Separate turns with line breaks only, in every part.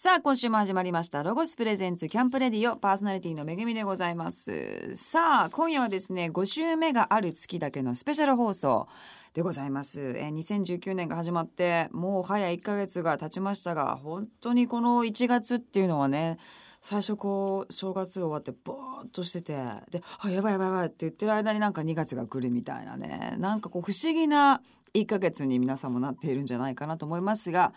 さあ今週も始まりました。ロゴスプレゼンツキャンプレディオパーソナリティのめぐみでございます。さあ今夜はですね5週目がある月だけのスペシャル放送でございます。え2019年が始まってもう早1ヶ月が経ちましたが本当にこの1月っていうのはね最初こう正月終わってボーっとしててで「あやばいやばいやばい」って言ってる間になんか2月が来るみたいなね。なんかこう不思議な1ヶ月に皆さんもなっているんじゃないかなと思いますが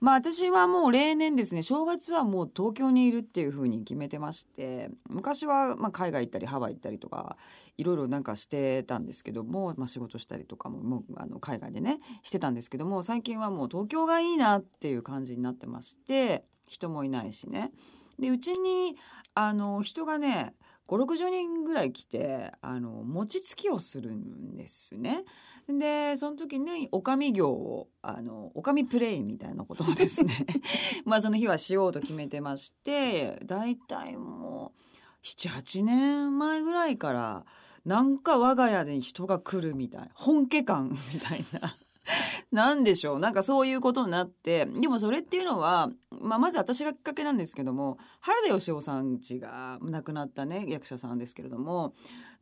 まあ私はもう例年ですね正月はもう東京にいるっていう風に決めてまして昔はまあ海外行ったりハワイ行ったりとかいろいろなんかしてたんですけども、まあ、仕事したりとかももうあの海外でねしてたんですけども最近はもう東京がいいなっていう感じになってまして人もいないしね。でうちにあの人がね560人ぐらい来てあの餅つきをするんですね。でその時におかみ業をあのおかみプレイみたいなことをですね まあその日はしようと決めてまして大体もう78年前ぐらいからなんか我が家で人が来るみたいな本家感みたいな。なんでしょうなんかそういうことになってでもそれっていうのは、まあ、まず私がきっかけなんですけども原田芳雄さんちが亡くなったね役者さんですけれども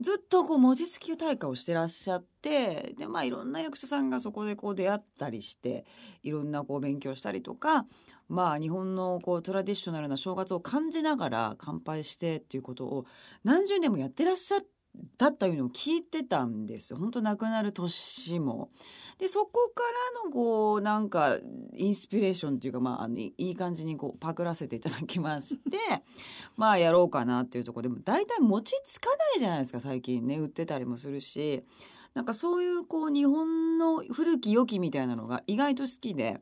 ずっとこう文字付き大会をしてらっしゃってでまあいろんな役者さんがそこでこう出会ったりしていろんなこう勉強したりとかまあ日本のこうトラディショナルな正月を感じながら乾杯してっていうことを何十年もやってらっしゃって。だったいうのを聞いてたんです本当亡くなる年も。でそこからのこうなんかインスピレーションっていうか、まあ、あのいい感じにこうパクらせていただきまして まあやろうかなっていうとこでも大体餅つかないじゃないですか最近ね売ってたりもするしなんかそういうこう日本の古き良きみたいなのが意外と好きで。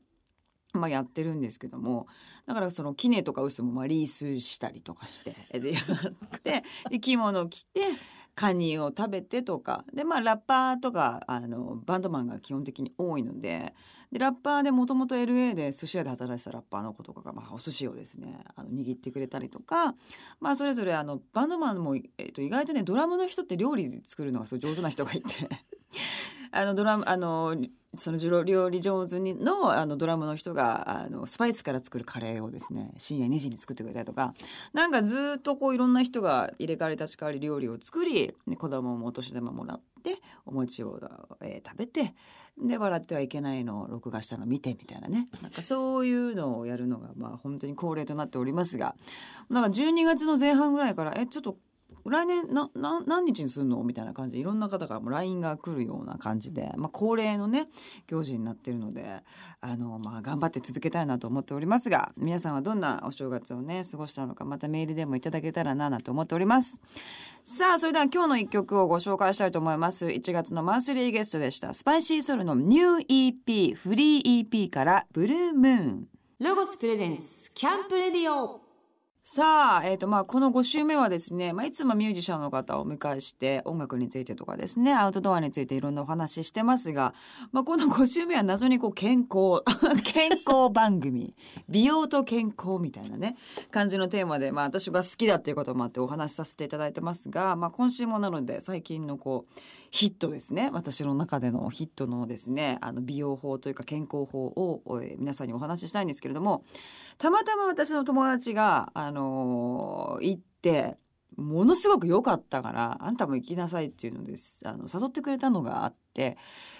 まあ、やってるんですけどもだからその杵とか臼もまあリースしたりとかしてでやってで着物着てカニを食べてとか。でまあラッパーとかあのバンドマンが基本的に多いので。でラッパーでもともと LA で寿司屋で働いてたラッパーの子とかが、まあ、お寿司をですねあの握ってくれたりとか、まあ、それぞれあのバンドマンも、えっと、意外とねドラムの人って料理作るのがすごい上手な人がいて。あのドラムあのその料理上手にのあのドラムの人があのスパイスから作るカレーをですね深夜2時に作ってくれたりとかなんかずっとこういろんな人が入れ替わり立ち替わり料理を作り、ね、子供もお年玉もらってお餅を、えー、食べてで笑ってはいけないのを録画したの見てみたいなね。なんかそういうのをやるのがまあ本当に恒例となっておりますがなんか12月の前半ぐらいからえちょっと来年なな何日にするの？みたいな感じでいろんな方からも LINE が来るような感じで、まあ、恒例のね行事になってるのであの、まあ、頑張って続けたいなと思っておりますが皆さんはどんなお正月をね過ごしたのかまたメールでもいただけたらななと思っております。さあそれでは今日の一曲をご紹介したいと思います。1月のマンスリーゲストでしたスパイシーソルのニュー EP フリー EP からブルームーン。ロゴスプレゼンスキャンプレディオ。さあ、えーとまあ、この5週目はですね、まあ、いつもミュージシャンの方をお迎えして音楽についてとかですねアウトドアについていろんなお話ししてますが、まあ、この5週目は謎にこう健康 健康番組美容と健康みたいなね感じのテーマで、まあ、私が好きだっていうこともあってお話しさせていただいてますが、まあ、今週もなので最近のこうヒットですね。私の中でのヒットのですねあの美容法というか健康法を皆さんにお話ししたいんですけれどもたまたま私の友達があの行ってものすごく良かったからあんたも行きなさいっていうのですあの誘ってくれたのがあって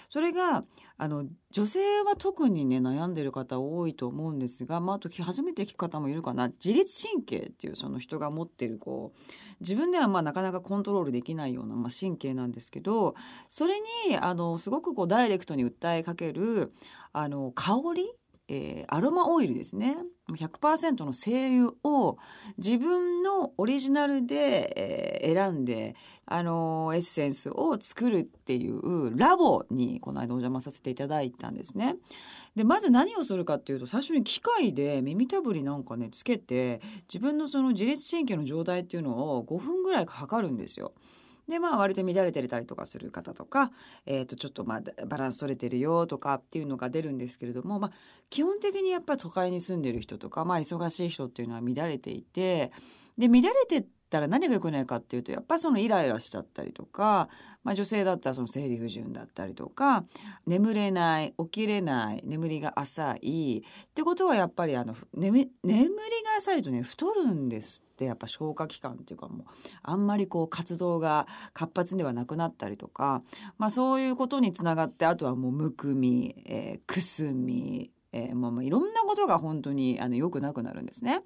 それがあの女性は特にね悩んでる方多いと思うんですが、まあ、あと初めて聞く方もいるかな。自律神経っていうその人が持ってるこう自分ではまあなかなかコントロールできないような、まあ、神経なんですけどそれにあのすごくこうダイレクトに訴えかけるあの香りえー、アロマオイルですね100%の精油を自分のオリジナルで、えー、選んで、あのー、エッセンスを作るっていうラボにこの間お邪魔させていただいたんですね。でまず何をするかっていうと最初に機械で耳たぶりなんかねつけて自分のその自律神経の状態っていうのを5分ぐらい測るんですよ。でまあ割と乱れてたりとかする方とか、えー、とちょっとまあバランス取れてるよとかっていうのが出るんですけれども、まあ、基本的にやっぱ都会に住んでる人とか、まあ、忙しい人っていうのは乱れていてで乱れてったら何が良くないかっていうとやっぱそのイライラしちゃったりとか、まあ、女性だったらその生理不順だったりとか眠れない起きれない眠りが浅いってことはやっぱりあの眠眠りが浅いとね太るんですってやっぱ消化器官っていうかもうあんまりこう活動が活発ではなくなったりとか、まあ、そういうことにつながってあとはもうむくみ、えー、くすみえー、まあ、まあいろんなことが本当にあの良くなくなるんですね。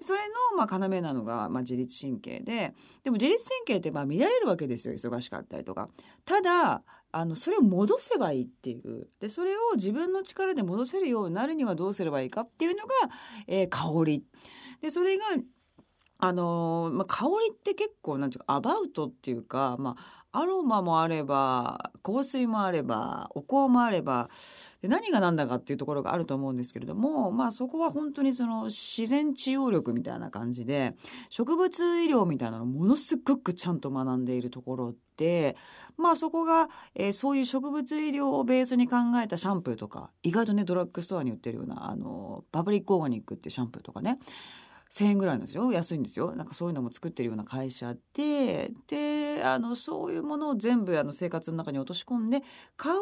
それのまあ要なのがまあ自律神経ででも自律神経ってまあ乱れるわけですよ忙しかったりとか。ただあのそれを戻せばいいっていうでそれを自分の力で戻せるようになるにはどうすればいいかっていうのが、えー、香り。でそれがあのー、まあ、香りって結構なんていうかアバウトっていうか、まあ、アロマもあれば香水もあればお香もあればで何が何だかっていうところがあると思うんですけれどもまあそこは本当にその自然治療力みたいな感じで植物医療みたいなのものすごくちゃんと学んでいるところでまあそこが、えー、そういう植物医療をベースに考えたシャンプーとか意外とねドラッグストアに売ってるようなあのパブリックオーガニックっていうシャンプーとかね1,000円ぐらいなんですよ安いんですよなんかそういうのも作ってるような会社でであのそういうものを全部あの生活の中に落とし込んで香り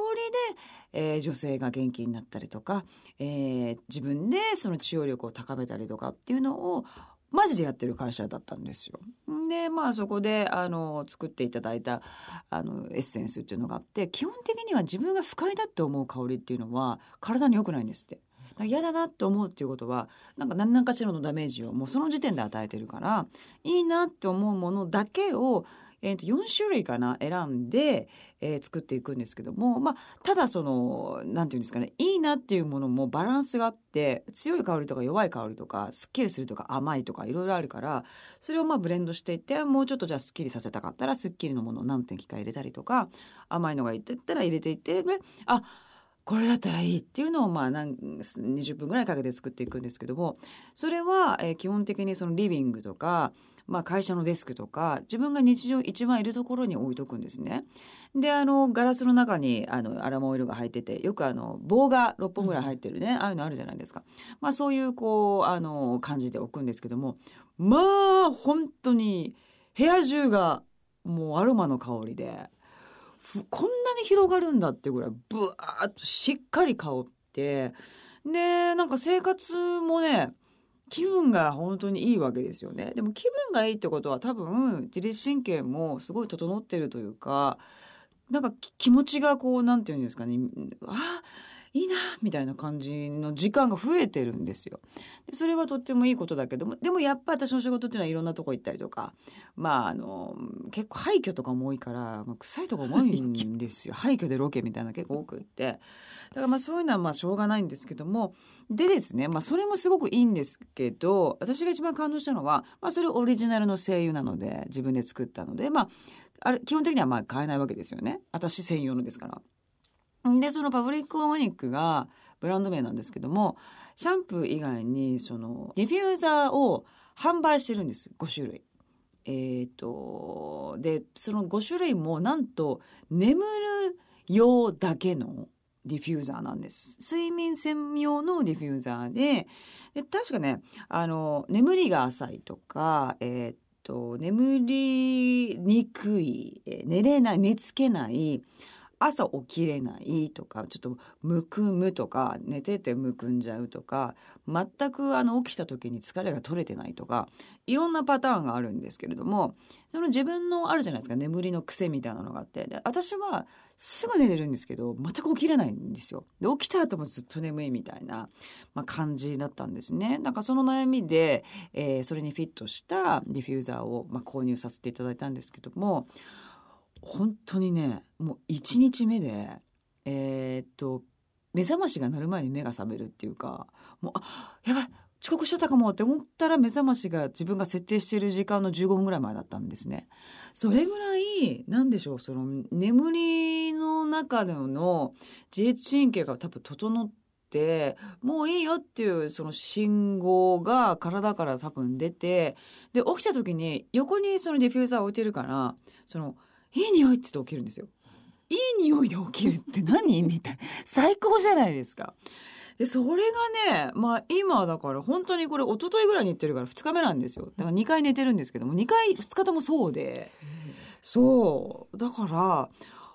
で、えー、女性が元気になったりとか、えー、自分でその治療力を高めたりとかっていうのをマジでやってる会社だったんですよ。でまあそこであの作っていただいたあのエッセンスっていうのがあって基本的には自分が不快だって思う香りっていうのは体に良くないんですって。嫌だなって思うっていうことはなんか何らかしらのダメージをもうその時点で与えてるからいいなって思うものだけをえー、と4種類かな選んで、えー、作っていくんですけども、まあ、ただその何て言うんですかねいいなっていうものもバランスがあって強い香りとか弱い香りとかすっきりするとか甘いとかいろいろあるからそれをまあブレンドしていってもうちょっとじゃあすっきりさせたかったらすっきりのものを何滴か入れたりとか甘いのがいってったら入れていってねあこれだったらいいっていうのをまあ何20分ぐらいかけて作っていくんですけどもそれは、えー、基本的にそのリビングとか、まあ、会社のデスクとか自分が日常一番いるところに置いとくんですね。であのガラスの中にあのアラモオイルが入っててよくあの棒が6本ぐらい入ってるね、うん、ああいうのあるじゃないですか。まあ、そういうこうあの感じで置くんですけどもまあ本当に部屋中がもうアロマの香りで。こんなに広がるんだってぐらいブワーッとしっかり香ってでなんか生活もね気分が本当にいいわけですよね。でも気分がいいってことは多分自律神経もすごい整ってるというかなんか気持ちがこうなんていうんですかねあいいなみたいな感じの時間が増えてるんですよ。でそれはとってもいいことだけどもでもやっぱ私の仕事っていうのはいろんなとこ行ったりとかまああの結構廃墟とかも多いから、まあ、臭いとこも多いんですよ 廃墟でロケみたいな結構多くってだからまあそういうのはまあしょうがないんですけどもでですね、まあ、それもすごくいいんですけど私が一番感動したのは、まあ、それオリジナルの声優なので自分で作ったのでまああれ基本的にはまあ買えないわけですよね私専用のですから。でそのパブリックオーガニックがブランド名なんですけどもシャンプー以外にそのディフューザーを販売してるんです5種類。えーと、でその5種類もなんと眠る用だけのディフューザーなんです睡眠専用のディフューザーでで確かねあの眠りが浅いとか、えーと眠りにくい寝れない寝つけない朝起きれないとかちょっとむくむとか寝ててむくんじゃうとか全くあの起きた時に疲れが取れてないとかいろんなパターンがあるんですけれどもその自分のあるじゃないですか眠りの癖みたいなのがあってで私はすぐ寝れるんですけど全く起きれないんですよ。で起きた後もずっと眠いみたいな、まあ、感じだったんですね。なんかその悩みで、えー、それにフィットしたディフューザーを、まあ、購入させていただいたんですけども本当にねもう1日目でえー、っと目覚ましが鳴る前に目が覚めるっていうかもうあやばい遅刻しちゃったかもって思ったら目覚ましが自分が設定している時間の15分ぐらい前だったんですね。それぐらい何でしょうその眠りの中での自律神経が多分整ってもういいよっていうその信号が体から多分出てで起きた時に横にそのディフューザー置いてるからそのいい匂いって言って起きるんですよ。いい匂いで起きるって何？みたいな。最高じゃないですか。でそれがねまあ今だから本当にこれ一昨日ぐらいに行ってるから2日目なんですよ。だから2回寝てるんですけども2回2日ともそうで。そう。だから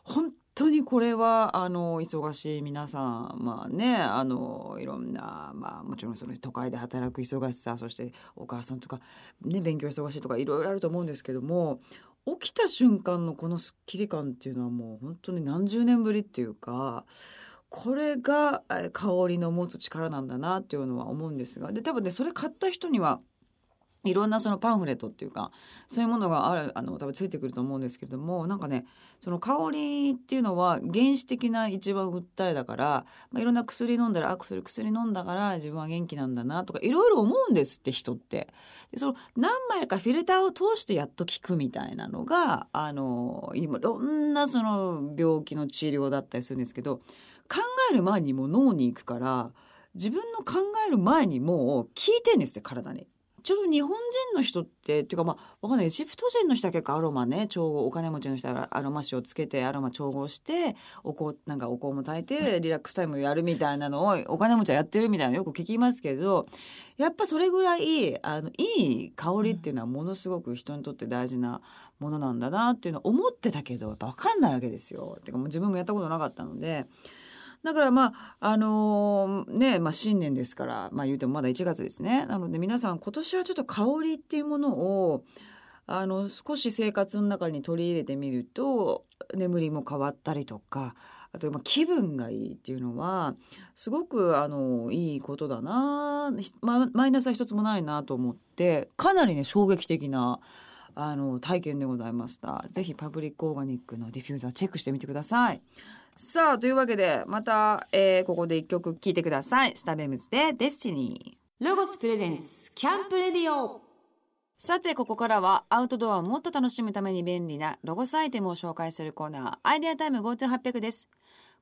本当にこれはあの忙しい皆さんまあねあのいろんなまあもちろんその都会で働く忙しさそしてお母さんとかね勉強忙しいとかいろいろあると思うんですけども起きた瞬間のこのすっきり感っていうのはもう本当に何十年ぶりっていうかこれが香りの持つ力なんだなっていうのは思うんですがで多分ねそれ買った人にはいろんなそのパンフレットっていうかそういうものがあるあの多分ついてくると思うんですけれどもなんかねその香りっていうのは原始的な一番訴えだから、まあ、いろんな薬飲んだらあ薬薬飲んだから自分は元気なんだなとかいろいろ思うんですって人って。でその何枚かフィルターを通してやっと効くみたいなのがあのいろんなその病気の治療だったりするんですけど考える前にも脳に行くから自分の考える前にもう効いてんですって体に。ちょうど日本人の人ってっていうかまあわかんないエジプト人の人は結構アロマね調合お金持ちの人はアロマ酒をつけてアロマ調合してお香なんかお香も炊いてリラックスタイムやるみたいなのをお金持ちはやってるみたいなのよく聞きますけどやっぱそれぐらいあのいい香りっていうのはものすごく人にとって大事なものなんだなっていうのは思ってたけどやっぱ分かんないわけですよ。てかもう自分もやったことなかったので。だからまああのーねまあ新年ですからまあ言うてもまだ1月ですねなので皆さん今年はちょっと香りっていうものをあの少し生活の中に取り入れてみると眠りも変わったりとかあとまあ気分がいいっていうのはすごくあのいいことだな、ま、マイナスは一つもないなと思ってかなりね衝撃的なあの体験でございました。ぜひパブリックオーガニックのディフューザーチェックしてみてください。さあというわけでまた、えーここで一曲聴いてください。スタベムズで Destiny。ロゴス presents camp radio。さてここからはアウトドアをもっと楽しむために便利なロゴスアイテムを紹介するコーナーアイデアタイム Go To 800 です。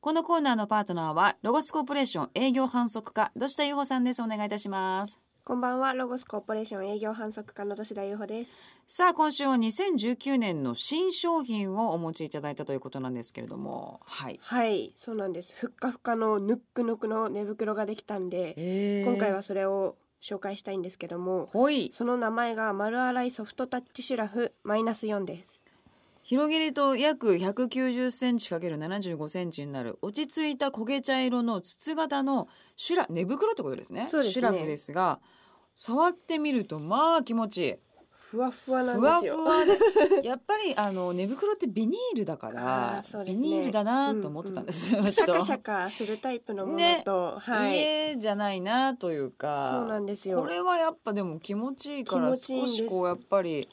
このコーナーのパートナーはロゴスコーポレーション営業販促課土田優穂さんです。お願いいたします。
こんばんは、ロゴスコーポレーション営業販促課の土田優穂です。
さあ今週は2019年の新商品をお持ちいただいたということなんですけれどもはい、
はい、そうなんです。ふっかふかのぬっくぬくの寝袋ができたんで、今回はそれを紹介したいんですけども、その名前が丸洗いソフトタッチシュラフマイナス4です。
広げると約190センチ ×75 センチになる落ち着いた焦げ茶色の筒型のシュラ寝袋ってことですね。
そうですね。
シュラフですが触ってみるとまあ気持ちいい。
ふわふわなん
ふ
ですよ。
わふわで やっぱりあの寝袋ってビニールだか
あ
ら
ね。
ビニールだなと思ってたんです、
うんうんシャカシャ
カ
カするタイプのもの
ね
と、はい、
家じゃないなというか
そうなんですよ。
こ。れはやっぱでも気持ちいいから少しこうやっぱり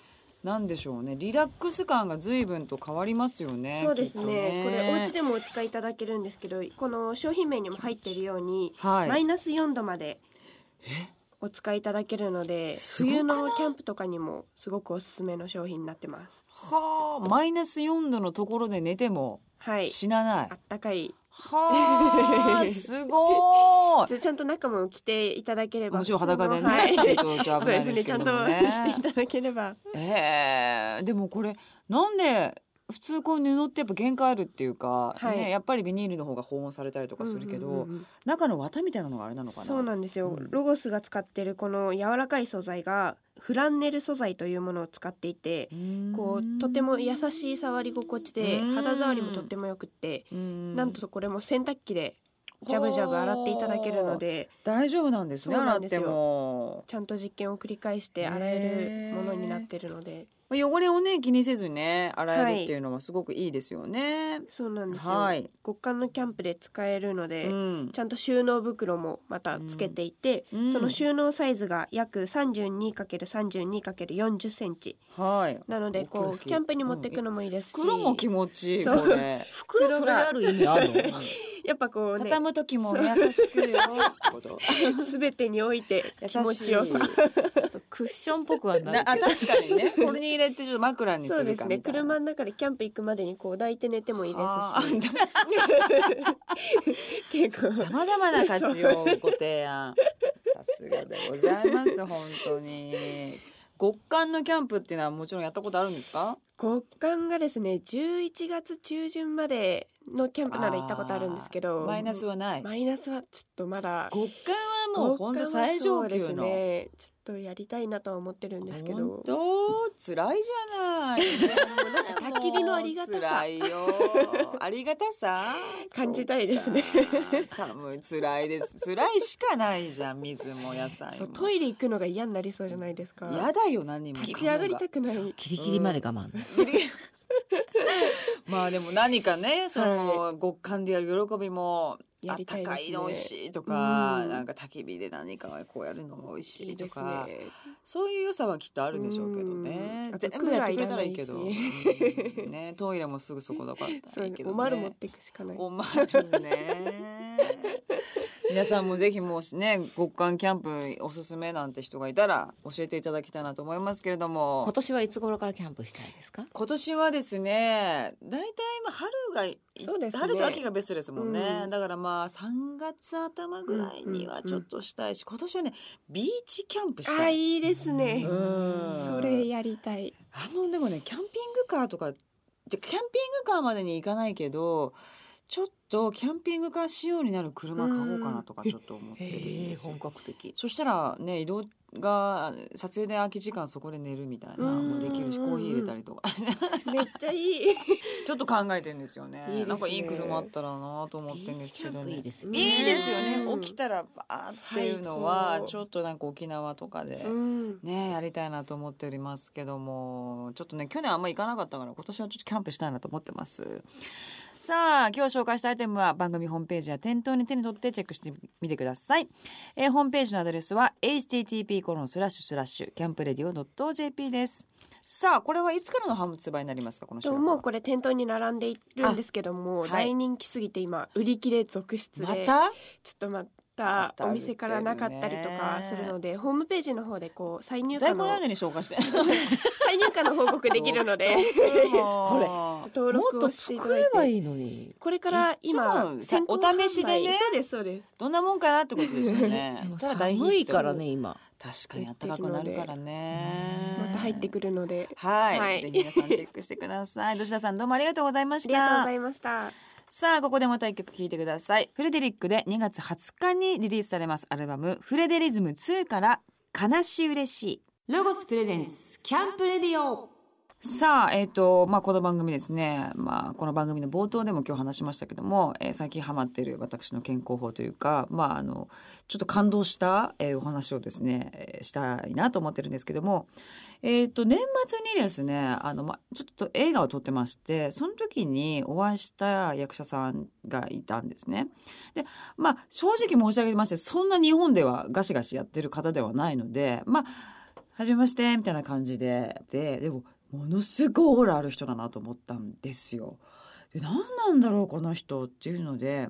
なんでしょうね。リラックス感が随分と変わりますよね
そうです
きっと
ね。これお家でもお使いいただけるんですけどこの商品名にも入っているように、
はい。
マイナス4度までお使いいただけるので冬のキャンプとかにもすごくおすすめの商品になってます。
はあマイナス4度のところで寝ても
はい。
死なない、
あったかい
はあ すごい。
ちゃんと中も着ていただければ。
もちろん裸でね
はい。
えっとじゃあ
そうですねちゃんとしていただければ。
えー、でもこれなんで普通こう布ってやっぱ限界あるっていうか、
はい。
ね、やっぱりビニールの方が保温されたりとかするけど、
うんうん。うんうん
中の綿みたいなのがあれなのかな？
そうなんですよ、
うん。
ロゴスが使ってるこの柔らかい素材がフランネル素材というものを使っていてこうとても優しい触り心地で
うん。
肌触りもとってもよくって
うん。
なんとこれも洗濯機でジャブジャブ洗っていただけるので
大丈夫なんですね洗っても。
ちゃんと実験を繰り返して洗えるものになってるので
汚れをね気にせずにね洗えるっていうのはすごくいいですよね、
そうなんですよ、
はい。
極寒のキャンプで使えるので、
うん。
ちゃんと収納袋もまたつけていて、
うん。
その収納サイズが約 32×32×40 センチ。
はい。
なのでこうキャンプに持っていくのもいいですし、
袋も気持ちいい
そう。
これ袋それある意味あるの？
やっぱこうね
畳む時も優しくよ
すべ てにおいて
優
気持ちよさ
クッションっぽくはな
あ確かにね。これに入れてちょっと枕にす
そうですね。車の中でキャンプ行くまでにこう抱いて寝てもいいで
あ
すし。
ー
結構。
さまざまな活用ご提案。さすがでございます本当に。極寒のキャンプっていうのはもちろんやったことあるんですか？
極寒がですね11月中旬までのキャンプなら行ったことあるんですけど。
マイナスはない。
マイナスはちょっとまだ。
極寒はもう本当最上級の、
ね、ちょっとやりたいなとは思ってるんですけど。
本当辛いじゃない。
なんか焚き火のありがたさ。
辛いよ。ありがたさ。
感じたいですね。
寒い辛いです。辛いしかないじゃん水も野菜も。
トイレ行くのが嫌になりそうじゃないですか。
嫌だよ何も。
立ち上がりたくない。
キリキリまで我慢、
まあでも何かねその、極寒でやる喜びもあったかいの美味しいとか、
うん。
なんか焚き火で何かこうやるのが美味しいとか
ね。
そういう良さはきっとあるでしょうけどね。全部やってくれたらいいけど、ね、トイレもすぐそこだからいいけど、ね、
おまる持っていくしかない。
おまるね皆さんもぜひもしね極寒キャンプおすすめなんて人がいたら教えていただきたいなと思いますけれども。
今年はいつ頃からキャンプしたいですか？
今年はですね大体今春がい
そうですね。
春と秋がベストですもんね、
うん。
だからまあ3月頭ぐらいにはちょっとしたいし、今年はねビーチキャンプした
あ
い
いいですね。
うん。
それやりたい。
あのでもねキャンピングカーとかじゃキャンピングカーまでに行かないけどちょっとキャンピングカー仕様になる車買おうかなとかちょっと思ってるんですよ。
本格的。
そしたらね移動が撮影で空き時間そこで寝るみたいな
うん。
もできるしコーヒー入れたりとか。
めっちゃいい。
ちょっと考えてんですよね。
ね。
なんかいい車あったらなと思ってるんですけどね。
いですよ
いいですよ
うん
ね。起きたらバーっていうのはちょっとなんか沖縄とかで
うん。
ねやりたいなと思っておりますけどもちょっとね去年あんま行かなかったから今年はちょっとキャンプしたいなと思ってますさあ今日紹介したアイテムは番組ホームページや店頭に手に取ってチェックしてみてください、えーホームページのアドレスは http コロンスラッシュスラッシュキャンプレディオ .jp です。さあこれはいつからの発売になりますかこの
ももうこれ店頭に並んでいるんですけども、
はい。
大人気すぎて今売り切れ続出で
また？
ちょっとま
ま
た
た
お店からなかったりとかするのでホームページの方でこう再入荷の
在庫の間に紹介して
再入荷の報告できるので。
もう
登
も。っと作れば
て
いいのに。
これから今
さ
先行
お試しでね。
そうですそうです。
どんなもんかなってことですよね。
寒いからね今。
確かに暖かくなるからね。
また入ってくるので。
はい、
はい。
ぜひ皆さんチェックしてください。土田さんどうもありがとうございまし
ありがとうご
た
ざ。いました。
さあここでまた一曲聴いてください。フレデリックで2月20日にリリースされますアルバムフレデリズム2から悲し嬉しい。ロゴスプレゼンツキャンプレディオ。さあ、えっ、と、まあ、この番組ですね。まあ、この番組の冒頭でも今日話しましたけども、えー最近ハマっている私の健康法というか、まあ、あの、ちょっと感動した、えーお話をですね、えーしたいなと思ってるんですけども、えっ、と、年末にですね、あの、ま、ちょっと映画を撮ってまして、その時にお会いした役者さんがいたんですね。で、まあ、正直申し上げまして、そんな日本ではガシガシやってる方ではないので、まあ、はじめましてみたいな感じでででもものすごいオーラある人だなと思ったんですよ。で何なんだろうこの人っていうので、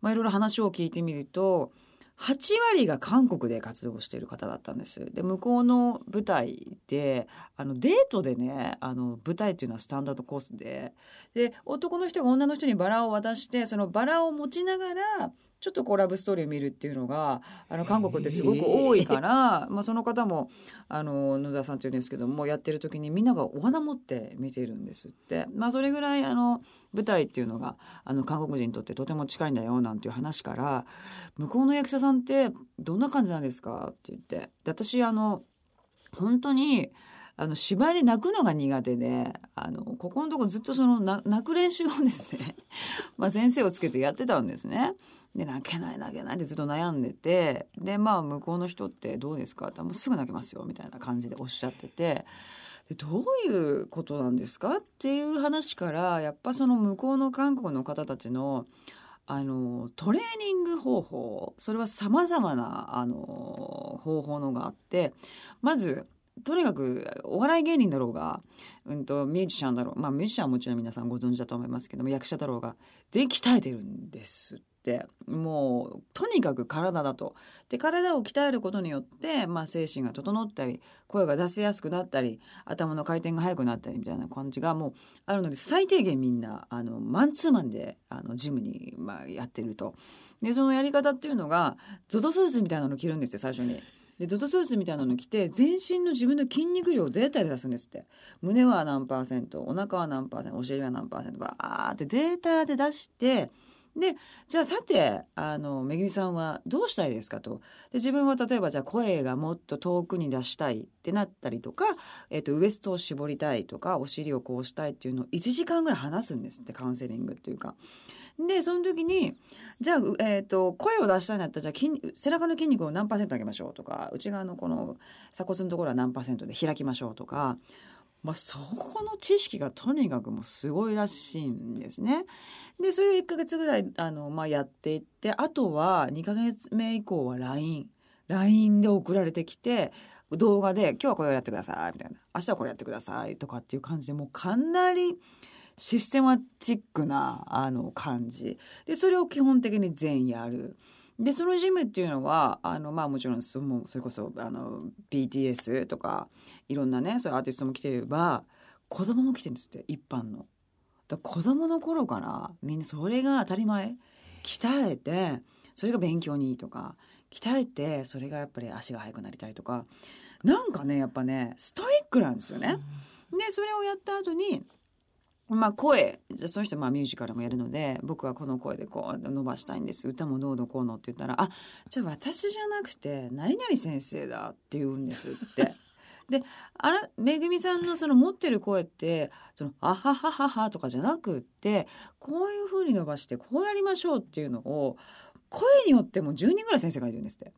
まあ、いろいろ話を聞いてみると8割が韓国で活動している方だったんです。で向こうの舞台であのデートでねあの舞台っていうのはスタンダードコースで。で男の人が女の人にバラを渡してそのバラを持ちながらちょっとこうラブストーリーを見るっていうのがあの韓国ってすごく多いから、まあ、その方もあの野田さんっていうんですけどもやってる時にみんながお花持って見てるんですって、まあ、それぐらいあの舞台っていうのがあの韓国人にとってとても近いんだよなんていう話から向こうの役者さんってどんな感じなんですかって言って。で私あの本当にあの芝居で泣くのが苦手であのここのとこずっとその泣く練習をですね まあ先生をつけてやってたんですね。で泣けない泣けないってずっと悩んでてでまあ向こうの人ってどうですか？ってもうすぐ泣けますよみたいな感じでおっしゃってて。でどういうことなんですか？っていう話からやっぱその向こうの韓国の方たちのあのトレーニング方法それはさまざまなあの方法のがあってまずとにかくお笑い芸人だろうが、うん、とミュージシャンだろう。まあミュージシャンはもちろん皆さんご存知だと思いますけども役者だろうが全員鍛えてるんです。ってもうとにかく体だと。で体を鍛えることによって、まあ、精神が整ったり声が出せやすくなったり頭の回転が速くなったりみたいな感じがもうあるので最低限みんなあのマンツーマンであのジムに、まあ、やってると。でそのやり方っていうのがゾゾスーツみたいなの着るんですよ最初に。でドトスーツみたいなの着て全身の自分の筋肉量をデータで出すんですって胸は何パーセントお腹は何パーセントお尻は何パーセントバーってデータで出してでじゃあさてあのめぐみさんはどうしたいですかとで自分は例えばじゃあ声がもっと遠くに出したいってなったりとか、えっとウエストを絞りたいとかお尻をこうしたいっていうのを1時間ぐらい話すんですってカウンセリングっていうか。でその時にじゃあ、えー、と声を出したいんだったらじゃあ背中の筋肉を何パーセント上げましょうとか内側のこの鎖骨のところは何パーセントで開きましょうとか、まあ、そこの知識がとにかくもうすごいらしいんですね。でそれを1ヶ月ぐらいあの、まあ、やっていってあとは2ヶ月目以降は LINE。LINE で送られてきて動画で「今日はこれをやってください」みたいな「明日はこれやってください」とかっていう感じでもうかなりシステマチックなあの感じでそれを基本的に全やる。でそのジムっていうのはあのまあもちろんそもそれこそあの BTS とかいろんなねそういうアーティストも来てれば子供も来てるんですって一般の。だ子供の頃からみんなそれが当たり前鍛えてそれが勉強にいいとか鍛えてそれがやっぱり足が速くなりたいとかなんかねやっぱねストイックなんですよね。でそれをやった後にまあ声じゃあその人まあミュージカルもやるので僕はこの声でこう伸ばしたいんです歌もどうのこうのって言ったら「あじゃあ私じゃなくて何々先生だ」って言うんですって。であらめぐみさんのその持ってる声ってその「あはははは」とかじゃなくってこういう風に伸ばしてこうやりましょうっていうのを声によっても10人ぐらい先生がいるんですって。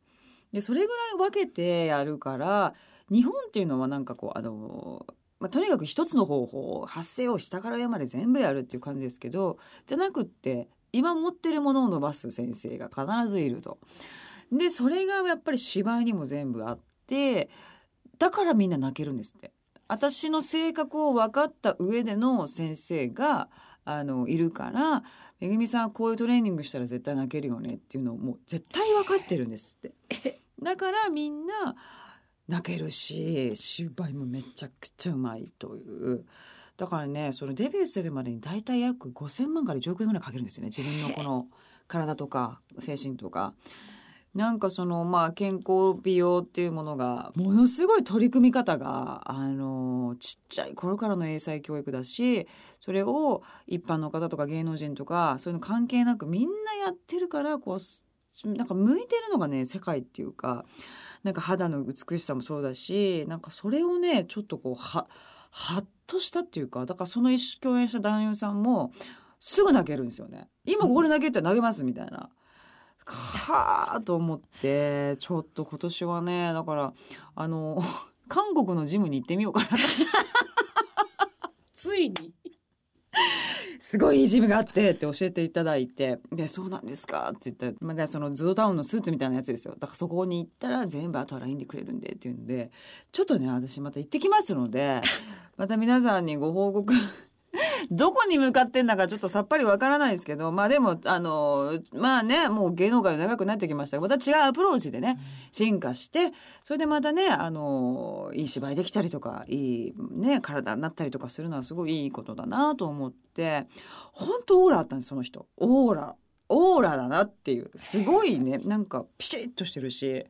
でそれぐらい分けてやるから日本っていうのはなんかこうあのまあ、とにかく一つの方法発声を下から上まで全部やるっていう感じですけどじゃなくって今持ってるものを伸ばす先生が必ずいると。でそれがやっぱり芝居にも全部あってだからみんな泣けるんですって。私の性格を分かった上での先生があのいるからめぐみさんこういうトレーニングしたら絶対泣けるよねっていうのをもう絶対分かってるんですって。だからみんな泣けるし芝居もめちゃくちゃうまいというだからねそのデビューするまでに大体約5,000万から1億円ぐらいかけるんですよね自分のこの体とか精神とか。なんかそのまあ健康美容っていうものがものすごい取り組み方があのちっちゃい頃からの英才教育だしそれを一般の方とか芸能人とかそういうの関係なくみんなやってるからこうなんか向いてるのがね世界っていうかなんか肌の美しさもそうだしなんかそれをねちょっとこうはっとしたっていうかだからその一緒共演した男優さんもすぐ泣けるんですよね。今ここで泣けたら投げますみたいな。はあと思ってちょっと今年はねだからあの韓国のジムに行ってみようかな
ついに
すごいいいジムがあってって教えていただいて「でそうなんですか」って言ったら、まあ、そのゾウタウンのスーツみたいなやつですよ。だからそこに行ったら全部あとは LINE でくれるんでっていうんでちょっとね私また行ってきますのでまた皆さんにご報告どこに向かってんだかちょっとさっぱりわからないですけどまあでもあのまあねもう芸能界長くなってきました。がまた違うアプローチでね進化してそれでまたねあのいい芝居できたりとかいいね体になったりとかするのはすごいいいことだなと思って本当オーラあったんですその人。オーラ。オーラだなっていう。すごいねなんかピシッとしてるし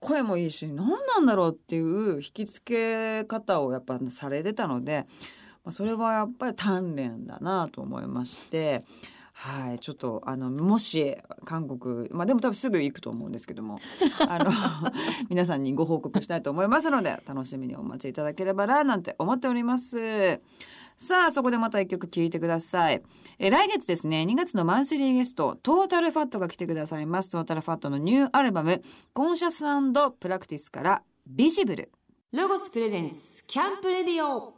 声もいいし何なんだろうっていう引き付け方をやっぱされてたので、まあ、それはやっぱり鍛錬だなと思いまして。はい、ちょっとあのもし韓国まあでも多分すぐ行くと思うんですけどもあの 皆さんにご報告したいと思いますので楽しみにお待ちいただければななんて思っております。さあそこでまた一曲聴いてくださいえ来月ですね2月のマンスリーゲストトータルファットが来てくださいますトータルファットのニューアルバム Conscious Practice から Visible ロゴス presents camp radio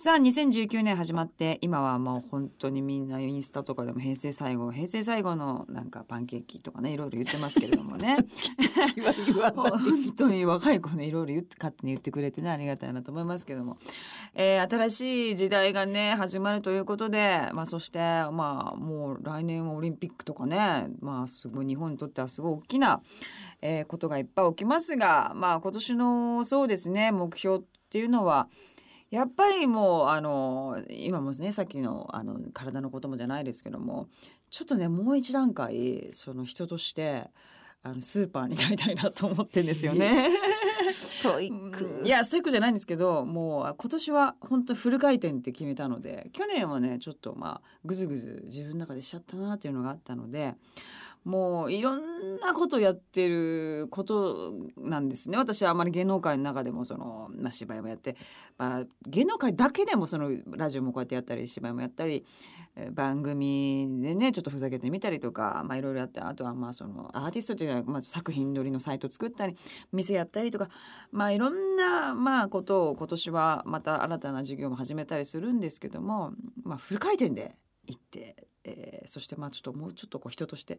さあ2019年始まって今はもう本当にみんなインスタとかでも平成最後平成最後のなんかパンケーキとかねいろいろ言ってますけれどもね。本当に若い子ねいろいろ言って勝手に言ってくれてねありがたいなと思いますけども、えー新しい時代がね始まるということで、まあ、そしてまあもう来年はオリンピックとかねまあすごい日本にとってはすごい大きな、えーことがいっぱい起きますがまあ今年のそうですね目標っていうのはやっぱりもうあの今もねさっきのあの体のこともじゃないですけどもちょっとねもう一段階その人としてあのスーパーになりたいなと思ってんですよね。
ストイック
いやそういうことじゃないんですけどもう今年は本当フル回転って決めたので去年はねちょっとまあぐずぐず自分の中でしちゃったなっていうのがあったのでもういろんなことやってることなんですね。私はあまり芸能界の中でもその、まあ、芝居もやって、まあ、芸能界だけでもそのラジオもこうやってやったり芝居もやったり番組でねちょっとふざけてみたりとか、まあ、いろいろやってあとはまあそのアーティストっていうのは、まあ、作品撮りのサイト作ったり店やったりとか、まあ、いろんなまあことを今年はまた新たな授業も始めたりするんですけども、まあ、フル回転で行って、えーそしてまあちょっともうちょっとこう人として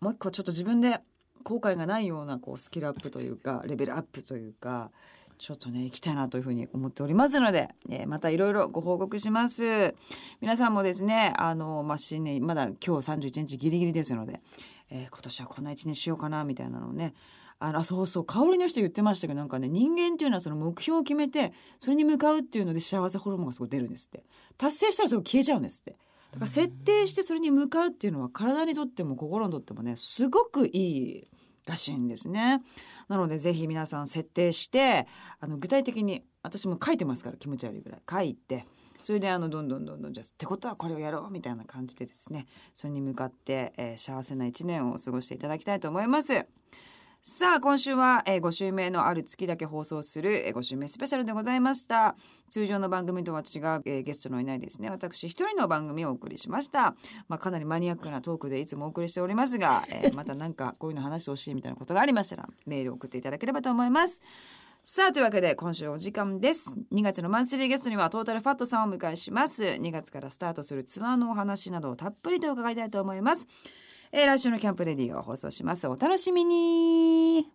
もう一個ちょっと自分で後悔がないようなこうスキルアップというかレベルアップというかちょっとね行きたいなというふうに思っておりますので、えーまたいろいろご報告します。皆さんもですねあの、まあ、新年まだ今日31日ギリギリですので、えー今年はこんな一年しようかなみたいなのをねあのそうそう香りの人言ってましたけどなんかね人間っていうのはその目標を決めてそれに向かうっていうので幸せホルモンがすごい出るんですって。達成したらそれ消えちゃうんですって。だから設定してそれに向かうっていうのは体にとっても心にとってもねすごくいいらしいんですね。なのでぜひ皆さん設定してあの具体的に私も書いてますから気持ち悪いぐらい書いてそれであのどんどんどんどんじゃあってことはこれをやろうみたいな感じでですねそれに向かって、えー幸せな一年を過ごしていただきたいと思います。さあ今週は、えー、5週目のある月だけ放送する、えー、5週目スペシャルでございました。通常の番組とは違う、えーゲストのいないですね。私一人の番組をお送りしました、まあ、かなりマニアックなトークでいつもお送りしておりますが、えー また何かこういうの話してほしいみたいなことがありましたらメールを送っていただければと思います。さあというわけで今週お時間です。2月のマンスリーゲストにはトータルファットさんをお迎えします。2月からスタートするツアーのお話などをたっぷりと伺いたいと思いますえー来週のキャンプレディを放送します。お楽しみに。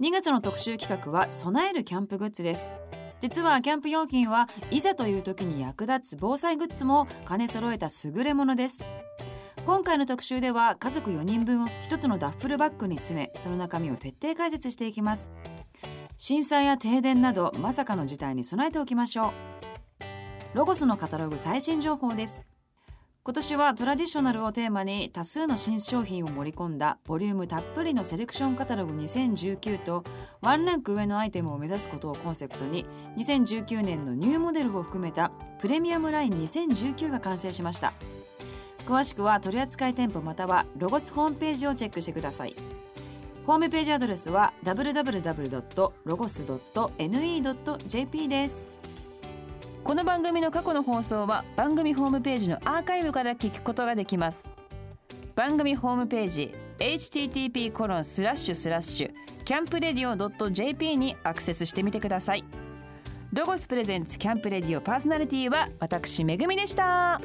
2月の特集企画は備えるキャンプグッズです。実はキャンプ用品はいざという時に役立つ防災グッズも兼ね揃えた優れものです。今回の特集では家族4人分を一つのダッフルバッグに詰めその中身を徹底解説していきます。震災や停電などまさかの事態に備えておきましょう。ロゴスのカタログ最新情報です。今年はトラディショナルをテーマに多数の新商品を盛り込んだボリュームたっぷりのセレクションカタログ2019とワンランク上のアイテムを目指すことをコンセプトに2019年のニューモデルを含めたプレミアムライン2019が完成しました。詳しくは取扱店舗またはロゴスホームページをチェックしてください。ホームページアドレスは www.logos.ne.jp です。この番組の過去の放送は番組ホームページのアーカイブから聞くことができます番組ホームページ http コロンスラッシュスラッシュキャンプレディオ .jp にアクセスしてみてくださいロゴスプレゼンツキャンプレディオパーソナリティは私めぐみでした。